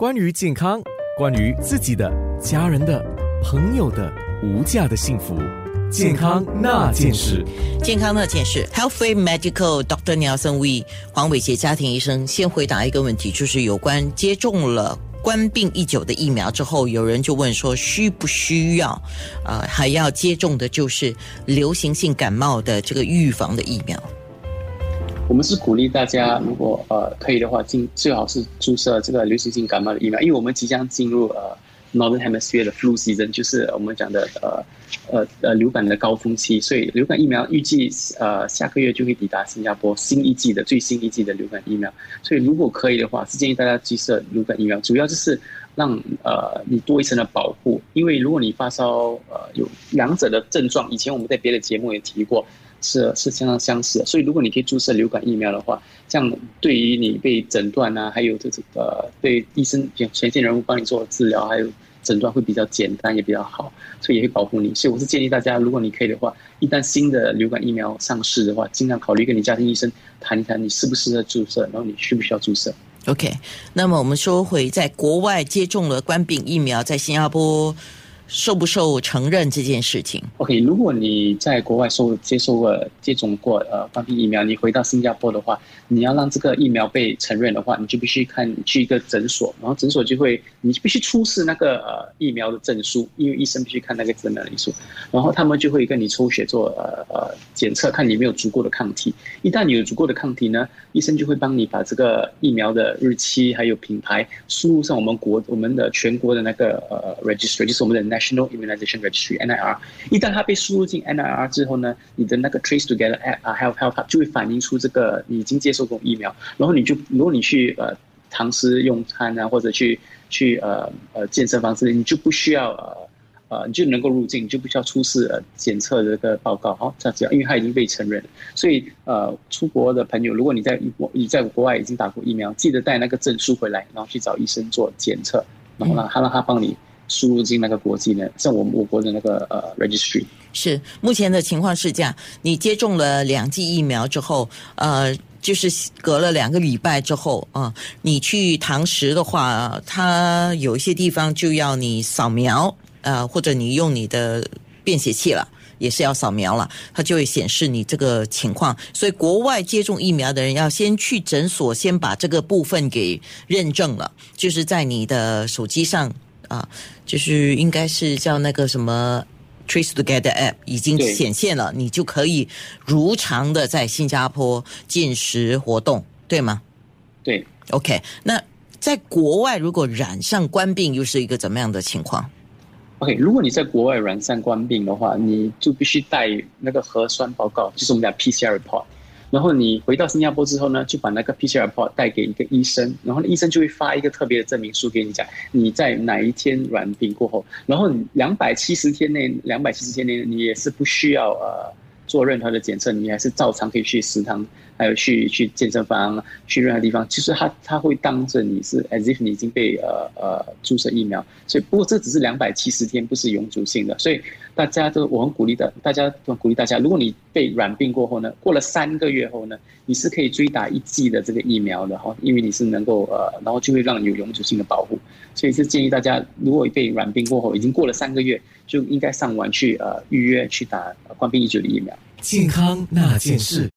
关于健康，关于自己的、家人的、朋友的无价的幸福，健康那件事。健康那件事 Healthy Medical doctor Nelson We 黄伟杰家庭医生先回答一个问题，就是有关接种了冠病已久的疫苗之后，有人就问说需不需要，呃，还要接种的就是流行性感冒的这个预防的疫苗。我们是鼓励大家，如果呃可以的话，进最好是注射这个流行性感冒的疫苗，因为我们即将进入呃 Northern Hemisphere 的 flu season，就是我们讲的呃呃呃流感的高峰期，所以流感疫苗预计呃下个月就会抵达新加坡新一季的最新一季的流感疫苗，所以如果可以的话，是建议大家注射流感疫苗，主要就是让呃你多一层的保护，因为如果你发烧呃有两者的症状，以前我们在别的节目也提过。是是相当相似的，所以如果你可以注射流感疫苗的话，这样对于你被诊断啊，还有这这个对医生前线人物帮你做治疗，还有诊断会比较简单，也比较好，所以也会保护你。所以我是建议大家，如果你可以的话，一旦新的流感疫苗上市的话，尽量考虑跟你家庭医生谈一谈，你适不适合注射，然后你需不需要注射。OK，那么我们说回在国外接种了冠病疫苗，在新加坡。受不受承认这件事情？OK，如果你在国外受接受过接种过呃冠病疫苗，你回到新加坡的话，你要让这个疫苗被承认的话，你就必须看去一个诊所，然后诊所就会你必须出示那个呃疫苗的证书，因为医生必须看那个诊疗证书，然后他们就会跟你抽血做呃呃检测，看你有没有足够的抗体。一旦你有足够的抗体呢，医生就会帮你把这个疫苗的日期还有品牌输入上我们国我们的全国的那个呃 register，就是我们的 National Immunization Registry（NIR），一旦它被输入进 NIR 之后呢，你的那个 Trace Together App 啊，Health Health Hub 就会反映出这个你已经接受过疫苗，然后你就如果你去呃堂食用餐啊，或者去去呃呃健身房之类，你就不需要呃呃你就能够入境，你就不需要出示呃检测的这个报告，好，这样子，因为它已经被承认，所以呃出国的朋友，如果你在国你在国外已经打过疫苗，记得带那个证书回来，然后去找医生做检测，然后让他让他帮你。输入进那个国际呢？像我们我国的那个呃 registry 是目前的情况是这样：你接种了两剂疫苗之后，呃，就是隔了两个礼拜之后啊，你去堂食的话，它有一些地方就要你扫描，呃，或者你用你的便携器了，也是要扫描了，它就会显示你这个情况。所以国外接种疫苗的人要先去诊所，先把这个部分给认证了，就是在你的手机上。啊，就是应该是叫那个什么 Trace Together App 已经显现了，你就可以如常的在新加坡进食活动，对吗？对，OK。那在国外如果染上冠病，又是一个怎么样的情况？OK，如果你在国外染上冠病的话，你就必须带那个核酸报告，就是我们讲 PCR report。然后你回到新加坡之后呢，就把那个 PCR report 带给一个医生，然后医生就会发一个特别的证明书给你，讲你在哪一天软病过后，然后两百七十天内，两百七十天内你也是不需要呃做任何的检测，你还是照常可以去食堂。还有去去健身房，去任何地方，其实他他会当着你是 as if 你已经被呃呃注射疫苗，所以不过这只是两百七十天，不是永久性的，所以大家都我很鼓励的，大家都鼓励大家，如果你被软病过后呢，过了三个月后呢，你是可以追打一剂的这个疫苗的哈，因为你是能够呃，然后就会让你有永久性的保护，所以是建议大家，如果被软病过后已经过了三个月，就应该上网去呃预约去打冠病已久的疫苗。健康那件事。